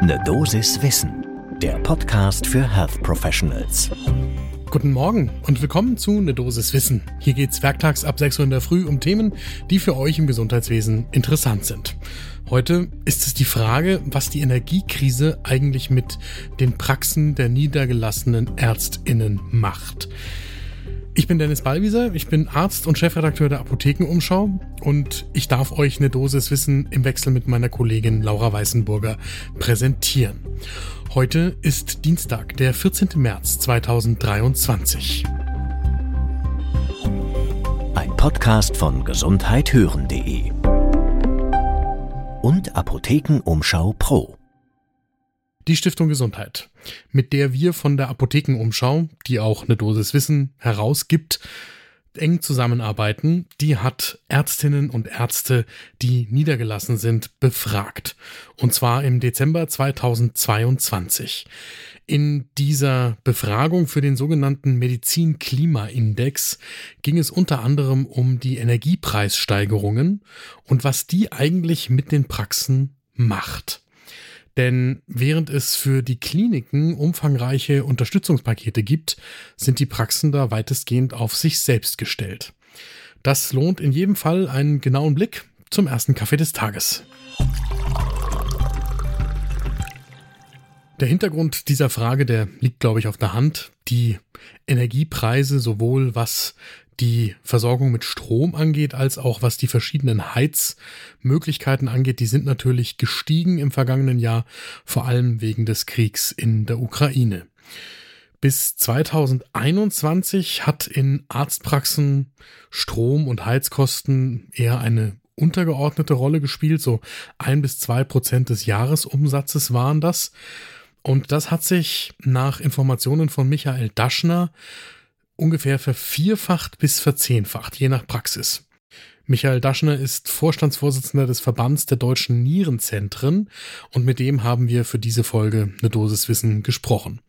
Ne Dosis Wissen, der Podcast für Health Professionals. Guten Morgen und willkommen zu Ne Dosis Wissen. Hier geht's werktags ab 6 Uhr in der Früh um Themen, die für euch im Gesundheitswesen interessant sind. Heute ist es die Frage, was die Energiekrise eigentlich mit den Praxen der niedergelassenen Ärztinnen macht. Ich bin Dennis Ballwieser, ich bin Arzt und Chefredakteur der Apothekenumschau und ich darf euch eine Dosis Wissen im Wechsel mit meiner Kollegin Laura Weißenburger präsentieren. Heute ist Dienstag, der 14. März 2023. Ein Podcast von gesundheithören.de und Apothekenumschau Pro die Stiftung Gesundheit, mit der wir von der Apothekenumschau, die auch eine Dosis Wissen herausgibt, eng zusammenarbeiten, die hat Ärztinnen und Ärzte, die niedergelassen sind, befragt. Und zwar im Dezember 2022. In dieser Befragung für den sogenannten Medizin-Klima-Index ging es unter anderem um die Energiepreissteigerungen und was die eigentlich mit den Praxen macht. Denn während es für die Kliniken umfangreiche Unterstützungspakete gibt, sind die Praxen da weitestgehend auf sich selbst gestellt. Das lohnt in jedem Fall einen genauen Blick zum ersten Kaffee des Tages. Der Hintergrund dieser Frage, der liegt, glaube ich, auf der Hand. Die Energiepreise, sowohl was die Versorgung mit Strom angeht, als auch was die verschiedenen Heizmöglichkeiten angeht, die sind natürlich gestiegen im vergangenen Jahr, vor allem wegen des Kriegs in der Ukraine. Bis 2021 hat in Arztpraxen Strom- und Heizkosten eher eine untergeordnete Rolle gespielt. So ein bis zwei Prozent des Jahresumsatzes waren das. Und das hat sich nach Informationen von Michael Daschner ungefähr vervierfacht bis verzehnfacht, je nach Praxis. Michael Daschner ist Vorstandsvorsitzender des Verbands der deutschen Nierenzentren und mit dem haben wir für diese Folge eine Dosis Wissen gesprochen.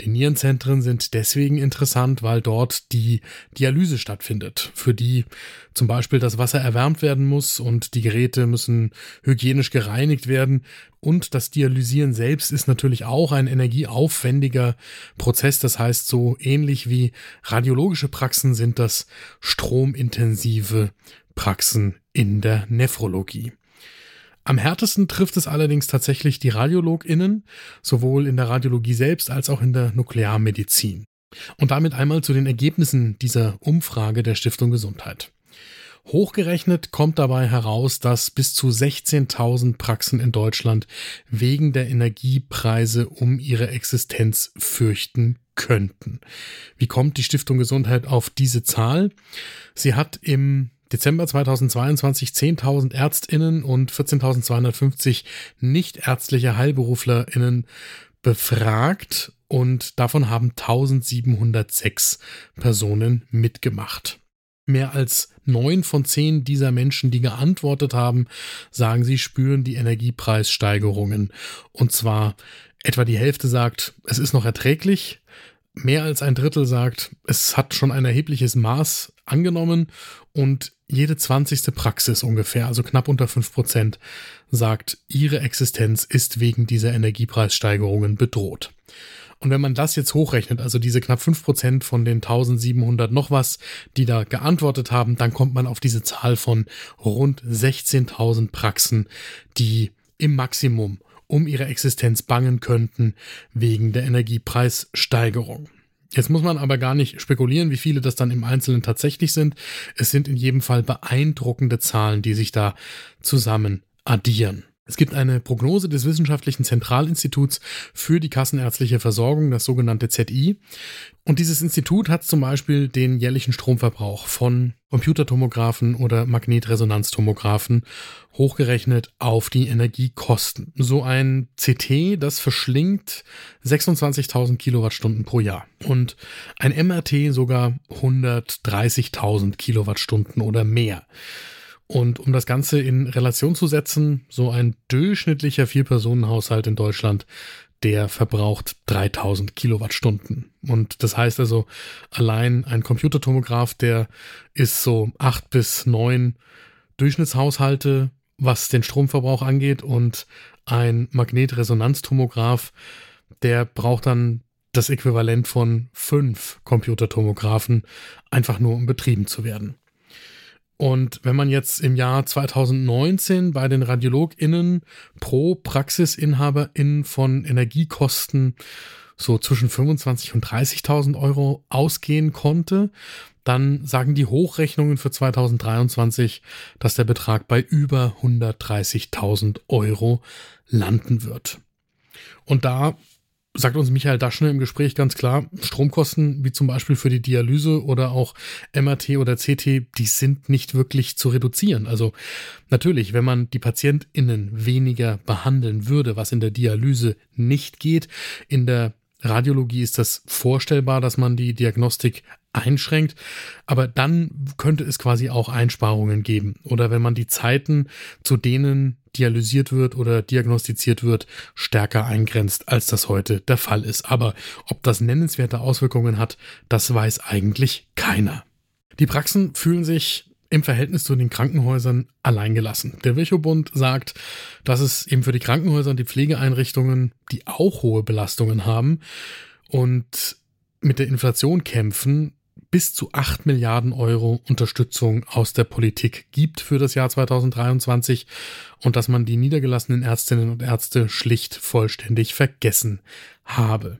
Die Nierenzentren sind deswegen interessant, weil dort die Dialyse stattfindet, für die zum Beispiel das Wasser erwärmt werden muss und die Geräte müssen hygienisch gereinigt werden. Und das Dialysieren selbst ist natürlich auch ein energieaufwendiger Prozess. Das heißt, so ähnlich wie radiologische Praxen sind das stromintensive Praxen in der Nephrologie. Am härtesten trifft es allerdings tatsächlich die RadiologInnen, sowohl in der Radiologie selbst als auch in der Nuklearmedizin. Und damit einmal zu den Ergebnissen dieser Umfrage der Stiftung Gesundheit. Hochgerechnet kommt dabei heraus, dass bis zu 16.000 Praxen in Deutschland wegen der Energiepreise um ihre Existenz fürchten könnten. Wie kommt die Stiftung Gesundheit auf diese Zahl? Sie hat im Dezember 2022 10.000 Ärztinnen und 14.250 nichtärztliche Heilberuflerinnen befragt und davon haben 1706 Personen mitgemacht. Mehr als neun von zehn dieser Menschen, die geantwortet haben, sagen, sie spüren die Energiepreissteigerungen. Und zwar etwa die Hälfte sagt, es ist noch erträglich, mehr als ein Drittel sagt, es hat schon ein erhebliches Maß angenommen und jede zwanzigste Praxis ungefähr, also knapp unter fünf Prozent, sagt, ihre Existenz ist wegen dieser Energiepreissteigerungen bedroht. Und wenn man das jetzt hochrechnet, also diese knapp fünf Prozent von den 1700 noch was, die da geantwortet haben, dann kommt man auf diese Zahl von rund 16.000 Praxen, die im Maximum um ihre Existenz bangen könnten wegen der Energiepreissteigerung. Jetzt muss man aber gar nicht spekulieren, wie viele das dann im Einzelnen tatsächlich sind. Es sind in jedem Fall beeindruckende Zahlen, die sich da zusammen addieren. Es gibt eine Prognose des Wissenschaftlichen Zentralinstituts für die kassenärztliche Versorgung, das sogenannte ZI. Und dieses Institut hat zum Beispiel den jährlichen Stromverbrauch von Computertomographen oder Magnetresonanztomographen hochgerechnet auf die Energiekosten. So ein CT, das verschlingt 26.000 Kilowattstunden pro Jahr und ein MRT sogar 130.000 Kilowattstunden oder mehr. Und um das Ganze in Relation zu setzen, so ein durchschnittlicher Vier-Personen-Haushalt in Deutschland, der verbraucht 3000 Kilowattstunden. Und das heißt also, allein ein Computertomograph, der ist so acht bis neun Durchschnittshaushalte, was den Stromverbrauch angeht. Und ein Magnetresonanztomograph, der braucht dann das Äquivalent von fünf Computertomographen, einfach nur um betrieben zu werden. Und wenn man jetzt im Jahr 2019 bei den RadiologInnen pro PraxisinhaberInnen von Energiekosten so zwischen 25.000 und 30.000 Euro ausgehen konnte, dann sagen die Hochrechnungen für 2023, dass der Betrag bei über 130.000 Euro landen wird. Und da sagt uns Michael Daschner im Gespräch ganz klar, Stromkosten wie zum Beispiel für die Dialyse oder auch MRT oder CT, die sind nicht wirklich zu reduzieren. Also natürlich, wenn man die PatientInnen weniger behandeln würde, was in der Dialyse nicht geht, in der Radiologie ist das vorstellbar, dass man die Diagnostik einschränkt, aber dann könnte es quasi auch Einsparungen geben. Oder wenn man die Zeiten, zu denen dialysiert wird oder diagnostiziert wird, stärker eingrenzt, als das heute der Fall ist. Aber ob das nennenswerte Auswirkungen hat, das weiß eigentlich keiner. Die Praxen fühlen sich im Verhältnis zu den Krankenhäusern alleingelassen. Der Virchow-Bund sagt, dass es eben für die Krankenhäuser und die Pflegeeinrichtungen, die auch hohe Belastungen haben und mit der Inflation kämpfen, bis zu 8 Milliarden Euro Unterstützung aus der Politik gibt für das Jahr 2023 und dass man die niedergelassenen Ärztinnen und Ärzte schlicht vollständig vergessen habe.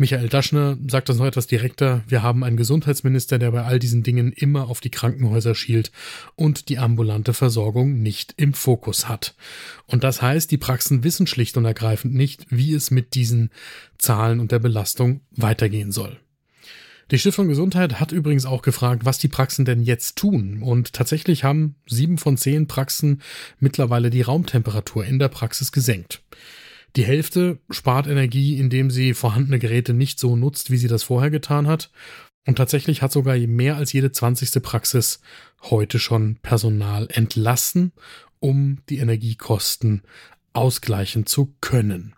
Michael Daschner sagt das noch etwas direkter. Wir haben einen Gesundheitsminister, der bei all diesen Dingen immer auf die Krankenhäuser schielt und die ambulante Versorgung nicht im Fokus hat. Und das heißt, die Praxen wissen schlicht und ergreifend nicht, wie es mit diesen Zahlen und der Belastung weitergehen soll. Die Stiftung Gesundheit hat übrigens auch gefragt, was die Praxen denn jetzt tun. Und tatsächlich haben sieben von zehn Praxen mittlerweile die Raumtemperatur in der Praxis gesenkt. Die Hälfte spart Energie, indem sie vorhandene Geräte nicht so nutzt, wie sie das vorher getan hat. Und tatsächlich hat sogar mehr als jede zwanzigste Praxis heute schon Personal entlassen, um die Energiekosten ausgleichen zu können.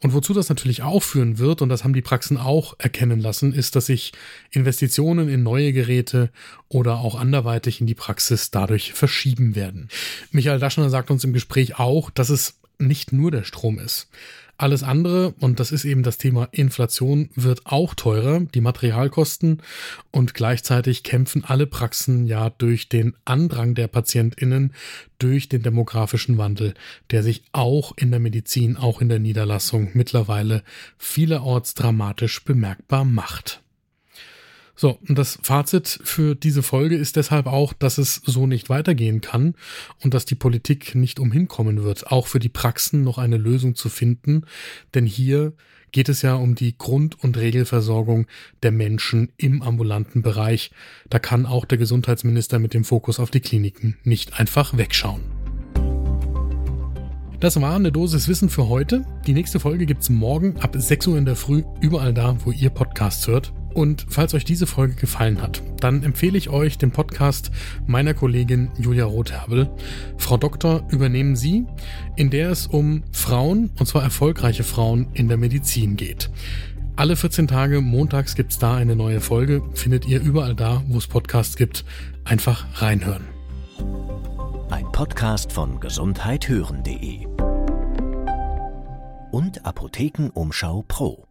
Und wozu das natürlich auch führen wird, und das haben die Praxen auch erkennen lassen, ist, dass sich Investitionen in neue Geräte oder auch anderweitig in die Praxis dadurch verschieben werden. Michael Daschner sagt uns im Gespräch auch, dass es nicht nur der Strom ist. Alles andere, und das ist eben das Thema Inflation, wird auch teurer, die Materialkosten, und gleichzeitig kämpfen alle Praxen ja durch den Andrang der Patientinnen, durch den demografischen Wandel, der sich auch in der Medizin, auch in der Niederlassung mittlerweile vielerorts dramatisch bemerkbar macht. So, und das Fazit für diese Folge ist deshalb auch, dass es so nicht weitergehen kann und dass die Politik nicht umhinkommen wird, auch für die Praxen noch eine Lösung zu finden, denn hier geht es ja um die Grund- und Regelversorgung der Menschen im ambulanten Bereich. Da kann auch der Gesundheitsminister mit dem Fokus auf die Kliniken nicht einfach wegschauen. Das war eine Dosis Wissen für heute. Die nächste Folge gibt's morgen ab 6 Uhr in der Früh, überall da, wo ihr Podcasts hört. Und falls euch diese Folge gefallen hat, dann empfehle ich euch den Podcast meiner Kollegin Julia Rotherbel. Frau Doktor übernehmen Sie, in der es um Frauen, und zwar erfolgreiche Frauen in der Medizin geht. Alle 14 Tage montags gibt's da eine neue Folge. Findet ihr überall da, wo es Podcasts gibt. Einfach reinhören. Ein Podcast von gesundheithören.de und Apothekenumschau Pro.